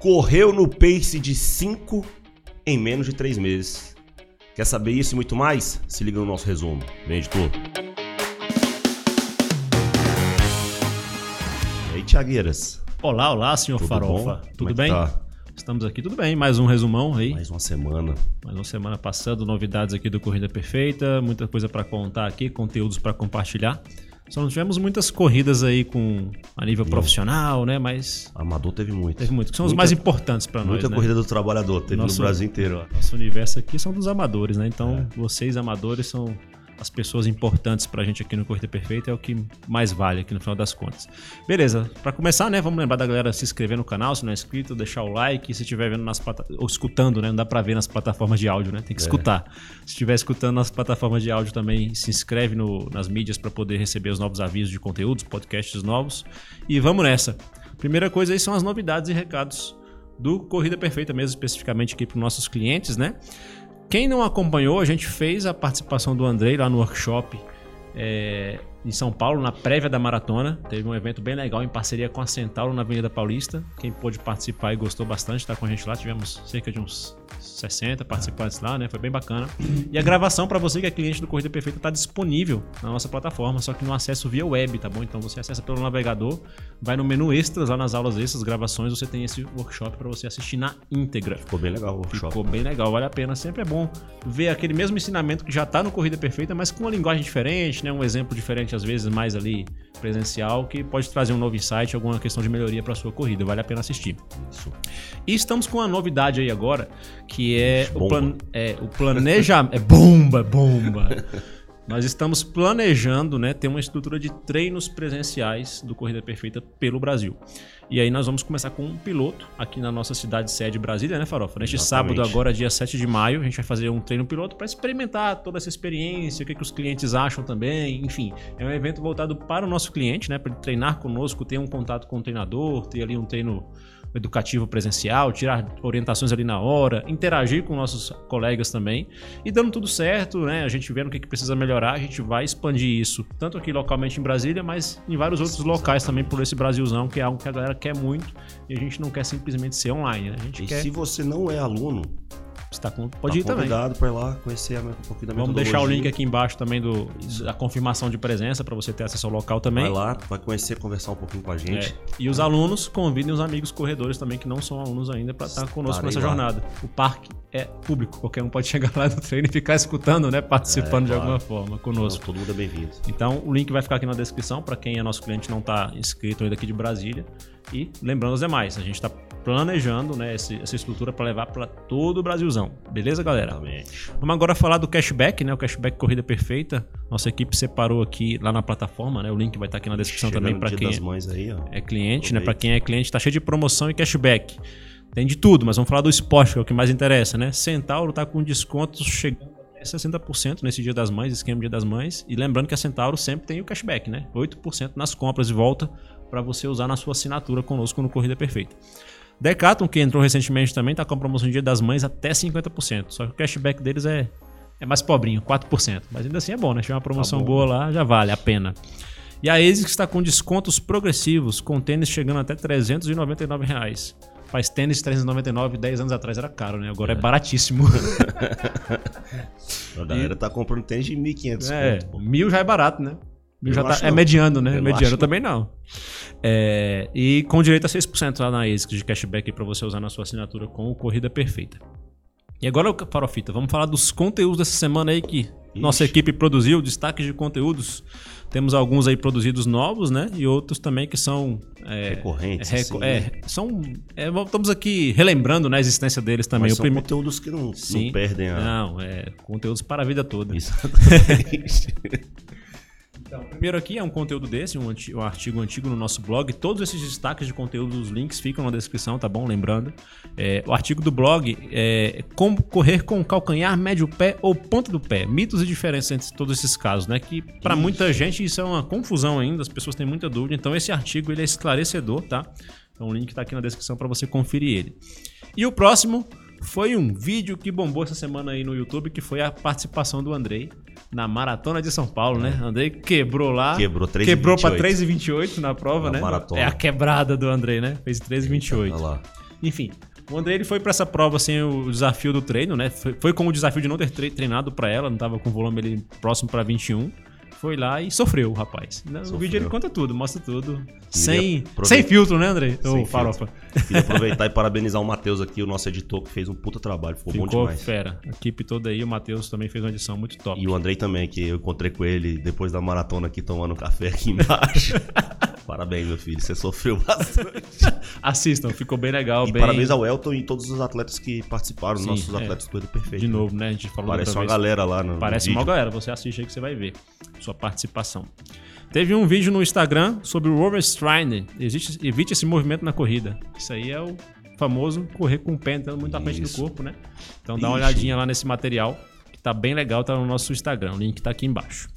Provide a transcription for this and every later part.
correu no pace de 5 em menos de 3 meses. Quer saber isso e muito mais? Se liga no nosso resumo. Vem, editor. E aí, Tiagueiras? Olá, olá, senhor Tudo Farofa. bom? Tudo Como é bem? tá? Estamos aqui, tudo bem. Mais um resumão aí. Mais uma semana. Mais uma semana passando, novidades aqui do Corrida Perfeita, muita coisa pra contar aqui, conteúdos pra compartilhar. Só não tivemos muitas corridas aí com a nível profissional, né? Mas Amador teve muito. teve muito, que são os Muita- mais importantes pra nós, Muita né? corrida do trabalhador. Teve Nosso- no Brasil inteiro. ó. Nosso universo aqui são dos amadores, né? Então, É. vocês amadores são as pessoas importantes pra gente aqui no Corrida Perfeita, é o que mais vale aqui no final das contas. Beleza, pra começar, né, vamos lembrar da galera se inscrever no canal, se não é inscrito, deixar o like, se estiver vendo nas plata... ou escutando, né, não dá pra ver nas plataformas de áudio, né, tem que escutar. Se estiver escutando nas plataformas de áudio também, se inscreve no- nas mídias pra poder receber os novos avisos de conteúdos, podcasts novos. E vamos nessa. Primeira coisa aí são as novidades e recados do Corrida Perfeita mesmo, especificamente aqui para os nossos clientes, né? Quem não acompanhou, a gente fez a participação do Andrei lá no workshop é, em São Paulo, na prévia da maratona. Teve um evento bem legal em parceria com a Centauro na Avenida Paulista. Quem pôde participar e gostou bastante, tá com a gente lá. Tivemos cerca de uns 60 participantes lá, né? Foi bem bacana. E a gravação para você que é cliente do Corrida Perfeita tá disponível na nossa plataforma, só que no acesso via web, tá bom? Então você acessa pelo navegador, vai no menu extras, lá nas aulas extras, gravações, você tem esse workshop para você assistir na íntegra. Ficou bem legal o workshop. Ficou bem legal, vale a pena. Sempre é bom ver aquele mesmo ensinamento que já tá no Corrida Perfeita, mas com uma linguagem diferente, né? Um exemplo diferente, às vezes, mais ali presencial, que pode trazer um novo insight, alguma questão de melhoria para sua corrida. Vale a pena assistir. Isso. E estamos com uma novidade aí agora, que é o, plan, é, o planejamento. é bomba, bomba! Nós estamos planejando né, ter uma estrutura de treinos presenciais do Corrida Perfeita pelo Brasil. E aí nós vamos começar com um piloto aqui na nossa cidade sede Brasília, né, Farofa? Neste Exatamente. sábado, agora, dia 7 de maio, a gente vai fazer um treino piloto para experimentar toda essa experiência, o que, que os clientes acham também. Enfim, é um evento voltado para o nosso cliente, né? Para ele treinar conosco, ter um contato com o treinador, ter ali um treino educativo presencial, tirar orientações ali na hora, interagir com nossos colegas também. E dando tudo certo, né? A gente vendo o que, precisa melhorar, a gente vai expandir isso, tanto aqui localmente em Brasília, mas em vários outros locais também por esse Brasilzão, que é algo que a galera quer muito e a gente não quer simplesmente ser online, né? A gente E quer se você não é aluno, estar com... Pode ir tá também. convidado para ir lá conhecer um pouquinho da Vamos deixar o link aqui embaixo também do, da confirmação de presença para você ter acesso ao local também. Vai lá, vai conhecer, conversar um pouquinho com a gente. É. E os alunos convidem os amigos corredores também que não são alunos ainda para estar conosco nessa lá. jornada. O parque é público, qualquer um pode chegar lá no treino e ficar escutando, né, participando É, de claro. alguma forma conosco. Todo mundo é bem-vindo. Então, o link vai ficar aqui na descrição para quem é nosso cliente e não está inscrito ainda aqui de Brasília. E lembrando os demais, a gente está planejando né, essa estrutura para levar para todo o Brasilzão. Beleza, galera? Vamos agora falar do cashback, né? O cashback Corrida Perfeita. Nossa equipe separou aqui lá na plataforma, né? O link vai estar aqui na descrição Chegando também para quem aí, é cliente, né? Para quem é cliente, tá cheio de promoção e cashback. Tem de tudo, mas vamos falar do esporte, que é o que mais interessa, né? Centauro tá com descontos chegando até 60% nesse Dia das Mães, esquema Dia das Mães. E lembrando que a Centauro sempre tem o cashback, né? 8% nas compras de volta para você usar na sua assinatura conosco no Corrida Perfeita. Decathlon, que entrou recentemente também, tá com a promoção de Dia das Mães até 50%. Só que o cashback deles é, é mais pobrinho, 4%. Mas ainda assim é bom, né? Se tiver uma promoção bom. boa lá, já vale a pena. E a ASICS está com descontos progressivos, com tênis chegando até 399 reais. Faz tênis 399, 10 anos atrás era caro, né? Agora é, baratíssimo. A galera tá comprando tênis de 1.500 é, mil já é barato, né? Já tá, é mediano, né? Eu não mediano também não. É, e com direito a 6% lá na ASICS de cashback para você usar na sua assinatura com o Corrida Perfeita. E agora, Farofita, vamos falar dos conteúdos dessa semana aí que nossa equipe produziu, destaques de conteúdos. Temos alguns aí produzidos novos, né? E outros também que são. É, Recorrentes, reco- assim, é, né? são. é, estamos aqui relembrando né, a existência deles também. Mas o são conteúdos que não, Sim. não perdem a... Não, é conteúdos para a vida toda. Exatamente. Então, primeiro aqui é um conteúdo desse, um, um artigo antigo no nosso blog. Todos esses destaques de conteúdo, os links ficam na descrição, tá bom? Lembrando. É, o artigo do blog é como correr com o calcanhar, médio pé ou ponta do pé. Mitos e diferenças entre todos esses casos, né? Que para muita gente isso é uma confusão ainda, as pessoas têm muita dúvida. Então esse artigo ele é esclarecedor, tá? Então o link tá aqui na descrição para você conferir ele. E o próximo foi um vídeo que bombou essa semana aí no YouTube, que foi a participação do Andrei na Maratona de São Paulo, né? Andrei quebrou lá. Quebrou 3,28. Quebrou pra 3,28 na prova, Na né? maratona. É a quebrada do Andrei, né? Fez 3,28. Olha lá. Enfim, o André ele foi pra essa prova sem o desafio do treino, né? Foi, foi com o desafio de não ter tre- treinado pra ela, não tava com o volume ali próximo pra 21. Foi lá e sofreu, o rapaz. Sofreu. vídeo ele conta tudo, mostra tudo. Sem, sem filtro, né, André? Sem Ô, farofa. Queria aproveitar e parabenizar o Matheus aqui, o nosso editor, que fez um puta trabalho. Ficou, bom Ficou demais. fera. A equipe toda aí, o Matheus também fez uma edição muito top. E o Andrei também, que eu encontrei com ele depois da maratona aqui tomando café aqui embaixo. parabéns, meu filho. Você sofreu bastante. Assistam, ficou bem legal. E bem... parabéns ao Elton e todos os atletas que participaram, Sim, nossos é. atletas do Perfeita. De novo, né? A gente falou Parece uma vez. galera lá no, Parece mal, galera. Você assiste aí que você vai ver sua participação. Teve um vídeo no Instagram sobre o Overstride. Existe, evite esse movimento na corrida. Isso aí é o famoso correr com o pé entrando muito à frente do corpo, né? Então dá uma Ixi. olhadinha lá nesse material, que tá bem legal, tá no nosso Instagram. O link tá aqui embaixo.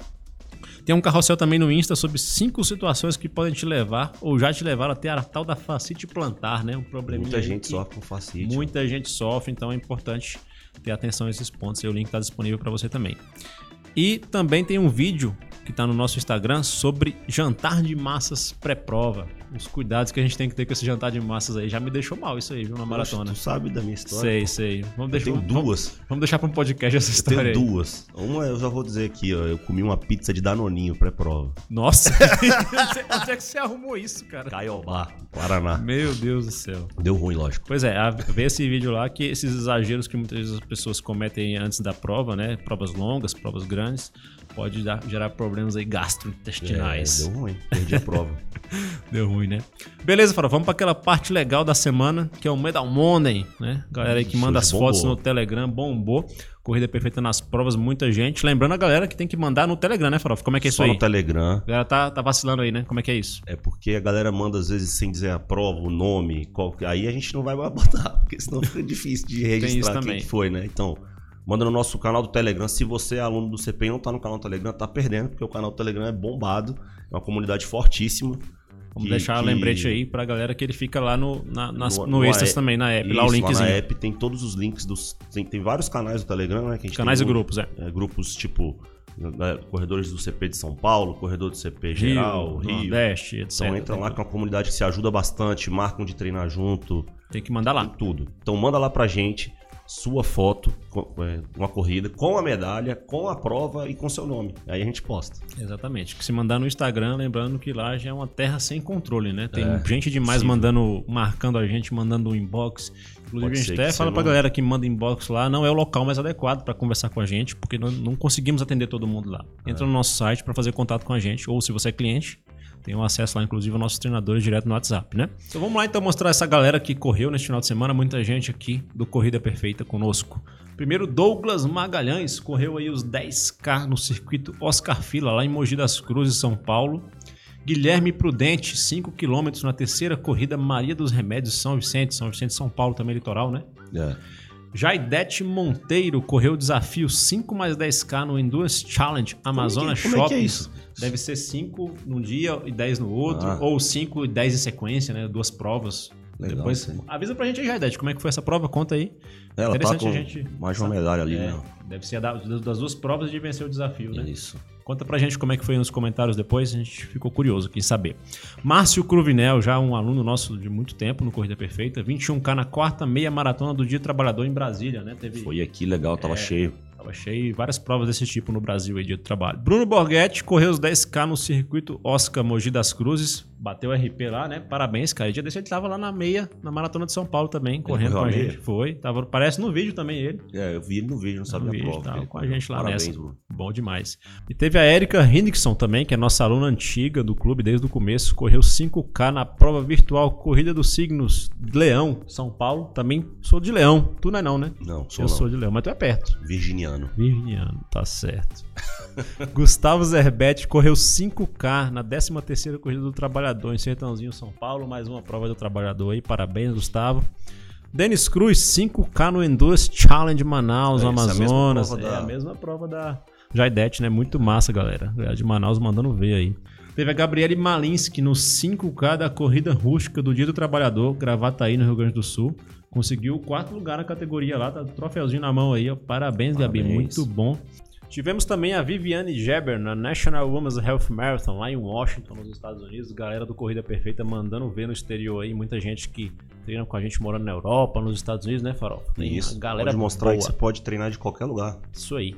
Tem um carrossel também no Insta sobre cinco situações que podem te levar ou já te levaram até a tal da fascite plantar, né? Um probleminha Muita gente sofre com facite. Muita gente sofre, então é importante ter atenção a esses pontos. Aí o link está disponível para você também. E também tem um vídeo que está no nosso Instagram sobre jantar de massas pré-prova. Os cuidados que a gente tem que ter com esse jantar de massas aí. Já me deixou mal isso aí, viu, na maratona. Tu sabe da minha história? Sei, sei. Vamos Eu deixar, tenho vamos, duas. vamos deixar para um podcast essa Eu história tenho aí. duas. Uma eu já vou dizer aqui, ó. Eu comi uma pizza de Danoninho pré-prova. Nossa! Onde é que você arrumou isso, cara? Caiobá, Paraná. Meu Deus do céu. Deu ruim, lógico. Pois é, vê esse vídeo lá que esses exageros que muitas vezes as pessoas cometem antes da prova, né? Provas longas, provas grandes, pode dar- gerar problemas aí gastrointestinais. É, deu ruim. Perdi a prova. Deu ruim, né? Beleza, Fara, vamos para aquela parte legal da semana, que é o Medal Monday, né? Galera aí que Isso, manda as fotos bombou. no Telegram, bombou. Corrida perfeita nas provas, muita gente. Lembrando a galera que tem que mandar no Telegram, né, Farofa? Como é que é isso Só aí? no Telegram. A galera tá, tá vacilando aí, né? Como é que é isso? É porque a galera manda às vezes sem dizer a prova, o nome, qual... aí a gente não vai botar, porque senão fica difícil de isso registrar quem foi, né? Então, manda no nosso canal do Telegram. Se você é aluno do CP e não tá no canal do Telegram, tá perdendo, porque o canal do Telegram é bombado, é uma comunidade fortíssima. Vamos que- deixar que- lembrete aí pra galera que ele fica lá no, na, nas- No- no, no Extras app. também, na app, lá o Isso, linkzinho. na app tem todos os links dos. Tem, tem vários canais do Telegram, né? A Canais e um- grupos, é. é, grupos tipo né, Corredores do CP de São Paulo, Corredor do CP Geral, Rio. Nordeste, etc. Então entra lá que é uma comunidade que se ajuda bastante, marcam de treinar junto, Tem que mandar lá. tudo. Então manda lá pra gente sua foto, com- é, uma corrida, com a medalha, com a prova e com seu nome. Aí a gente posta. Exatamente. Que se mandar no Instagram, lembrando que lá já é uma terra sem controle, né? Tem É, gente demais possível. mandando, marcando a gente, mandando um inbox. Inclusive, Pode a gente até fala você pra não- galera que manda inbox lá, não é o local mais adequado pra conversar com a gente, porque não, não conseguimos atender todo mundo lá. Entra no nosso site pra fazer contato com a gente, ou se você é cliente, tem um acesso lá, inclusive, aos nossos treinadores direto no WhatsApp, né? Então vamos lá então mostrar essa galera que correu neste final de semana, muita gente aqui do Corrida Perfeita conosco. Primeiro, Douglas Magalhães correu aí os 10K no circuito Oscar Fila, lá em Mogi das Cruzes, São Paulo. Guilherme Prudente, 5 km na terceira corrida Maria dos Remédios, São Vicente, São Vicente, São Paulo, também litoral, né? É. Jaidete Monteiro correu o desafio 5 mais 10K no Endurance Challenge Amazonas como é que é Shopping. isso? Deve ser 5 num dia e 10 no outro, Ah. ou 5 e 10 em sequência, né? Duas provas. Legal, Depois, sim. avisa pra gente aí, Jaidete, como é que foi essa prova? Conta aí. Ela tá Interessante com a gente mais uma medalha ali, É, né? deve ser das duas provas de vencer o desafio, né? Isso. Conta pra gente como é que foi nos comentários depois, a gente ficou curioso, quis saber. Márcio Cruvinel, já um aluno nosso de muito tempo no Corrida Perfeita, 21K na quarta meia maratona do Dia Trabalhador em Brasília, né? Teve, Foi aqui legal, É. tava cheio. Tava cheio e várias provas desse tipo no Brasil aí, Dia do Trabalho. Bruno Borghetti correu os 10K no circuito Oscar Mogi das Cruzes, bateu RP lá, né? Parabéns, cara. E dia desse ele tava lá na meia, na Maratona de São Paulo também, correndo com a gente. Foi, tava, parece no vídeo também ele. É, eu vi ele no vídeo, não sabia No a vídeo, prova. tava com a gente lá Parabéns, nessa. Bruno. Bom demais. E teve a Erika Hendrickson também, que é nossa aluna antiga do clube desde o começo. Correu 5K na prova virtual Corrida dos Signos de Leão, São Paulo. Também sou de Leão. Tu não é não, né? Não, sou Eu não. sou de Leão, mas tu é perto. Virginiano. Virginiano, tá certo. Gustavo Zerbete correu 5K na 13ª Corrida do Trabalhador em Sertãozinho, São Paulo. Mais uma prova do Trabalhador aí. Parabéns, Gustavo. Denis Cruz, 5K no Endurance Challenge Manaus, É, essa é a mesma Amazonas. prova É da- a mesma prova da Jaidete, né? Muito massa, galera. Galera de Manaus mandando ver aí. Teve a Gabriele Malinski no 5K da Corrida Rústica do Dia do Trabalhador, Gravataí, no Rio Grande do Sul. Conseguiu o quarto lugar na categoria lá, tá troféuzinho na mão aí, ó. Parabéns, Gabi. Parabéns. Muito bom. Tivemos também a Viviane Geber na National Women's Health Marathon lá em Washington, nos Estados Unidos. Galera do Corrida Perfeita mandando ver no exterior aí. Muita gente que treina com a gente morando na Europa, nos Estados Unidos, né, Farol? Tem Isso. galera pode mostrar boa. que você pode treinar de qualquer lugar. Isso aí.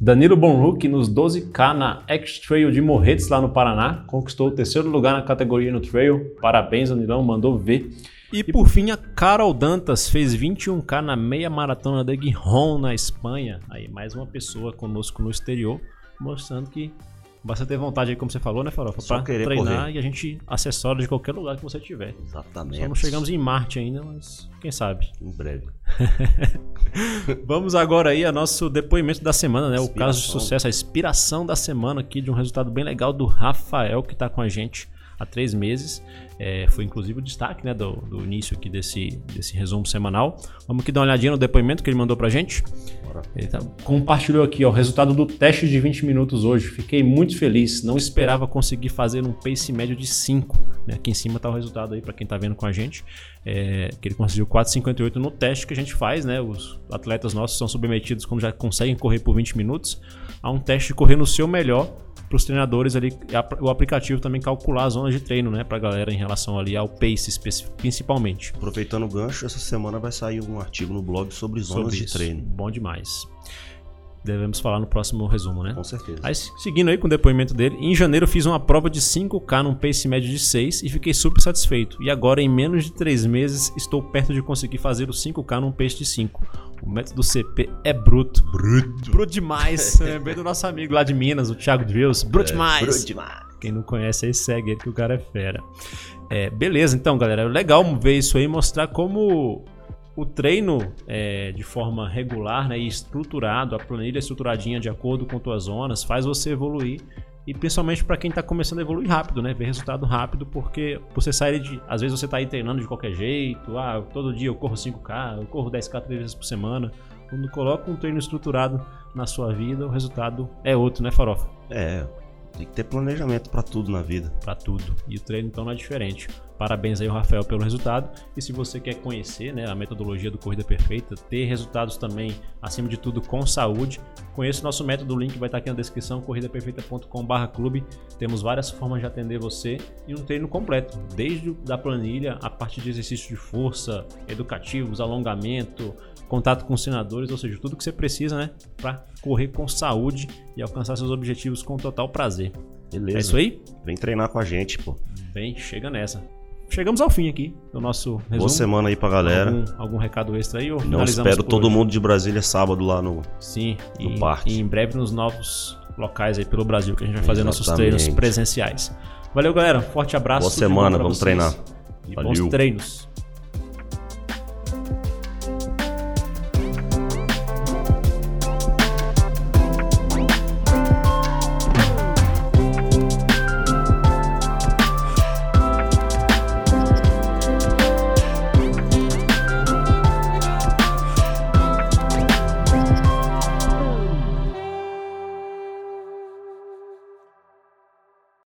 Danilo Bonruc nos 12K na X-Trail de Morretes, lá no Paraná. Conquistou o terceiro lugar na categoria no Trail. Parabéns, Danilão, mandou ver. E por fim, a Carol Dantas fez 21K na meia maratona de Gijón, na Espanha. Aí, mais uma pessoa conosco no exterior, mostrando que basta ter vontade aí, como você falou, né, Farofa? Só pra treinar correr. e a gente acessório de qualquer lugar que você tiver. Exatamente. Só não chegamos em Marte ainda, mas quem sabe. Em breve. Vamos agora aí ao nosso depoimento da semana, né? Inspiração. O caso de sucesso, a inspiração da semana aqui de um resultado bem legal do Rafael que está com a gente há três meses. É, foi inclusive o destaque né, do, do, início aqui desse, desse resumo semanal. Vamos aqui dar uma olhadinha no depoimento que ele mandou pra gente. Ele tá, compartilhou aqui ó, o resultado do teste de 20 minutos hoje. Fiquei muito feliz. Não esperava conseguir fazer um pace médio de 5. Né? Aqui em cima tá o resultado aí para quem tá vendo com a gente. É, que ele conseguiu 4,58 no teste que a gente faz. Né? Os atletas nossos são submetidos quando já conseguem correr por 20 minutos a um teste de correr no seu melhor para os treinadores ali, o aplicativo também calcular as zonas de treino, né, para a galera em relação ali ao pace principalmente. Aproveitando o gancho, essa semana vai sair um artigo no blog sobre zonas sobre de treino. Bom demais devemos falar no próximo resumo, né? Com certeza. Aí, seguindo aí com o depoimento dele, em janeiro fiz uma prova de 5K num pace médio de 6 e fiquei super satisfeito. E agora, em menos de 3 meses, estou perto de conseguir fazer o 5K num pace de 5. O método CP é bruto. Bruto. Bruto demais. Lembrei do nosso amigo lá de Minas, o Thiago Drills. Bruto é, demais. Bruto demais. Quem não conhece aí segue ele que o cara é fera. É, beleza, então, galera. É legal ver isso aí mostrar como o treino é, de forma regular né, e estruturado, a planilha estruturadinha de acordo com tuas zonas, faz você evoluir. E principalmente para quem está começando a evoluir rápido, né? Ver resultado rápido, porque você sai de. Às vezes você está aí treinando de qualquer jeito, ah, todo dia eu corro 5K, eu corro 10K três vezes por semana. Quando coloca um treino estruturado na sua vida, o resultado é outro, né, Farofa? É, tem que ter planejamento para tudo na vida. Para tudo. E o treino então não é diferente. Parabéns aí Rafael pelo resultado. E se você quer conhecer né, a metodologia do Corrida Perfeita, ter resultados também, acima de tudo, com saúde, conheça o nosso método, o link vai estar aqui na descrição, corridaperfeita.com.br clube. Temos várias formas de atender você e um treino completo, desde da planilha, a parte de exercícios de força, educativos, alongamento, contato com os senadores, ou seja, tudo que você precisa né, para correr com saúde e alcançar seus objetivos com total prazer. Beleza. É isso aí? Vem treinar com a gente, pô. Vem, chega nessa. Chegamos ao fim aqui do nosso resumo. Boa semana aí pra galera. Algum, algum recado extra aí? Ou Não espero todo hoje? mundo de Brasília sábado lá no, Sim, no e, parque. E em breve nos novos locais aí pelo Brasil que a gente vai fazer Exatamente. nossos treinos presenciais. Valeu, galera. Forte abraço. Boa semana, vamos vocês. treinar. E Valeu. bons treinos.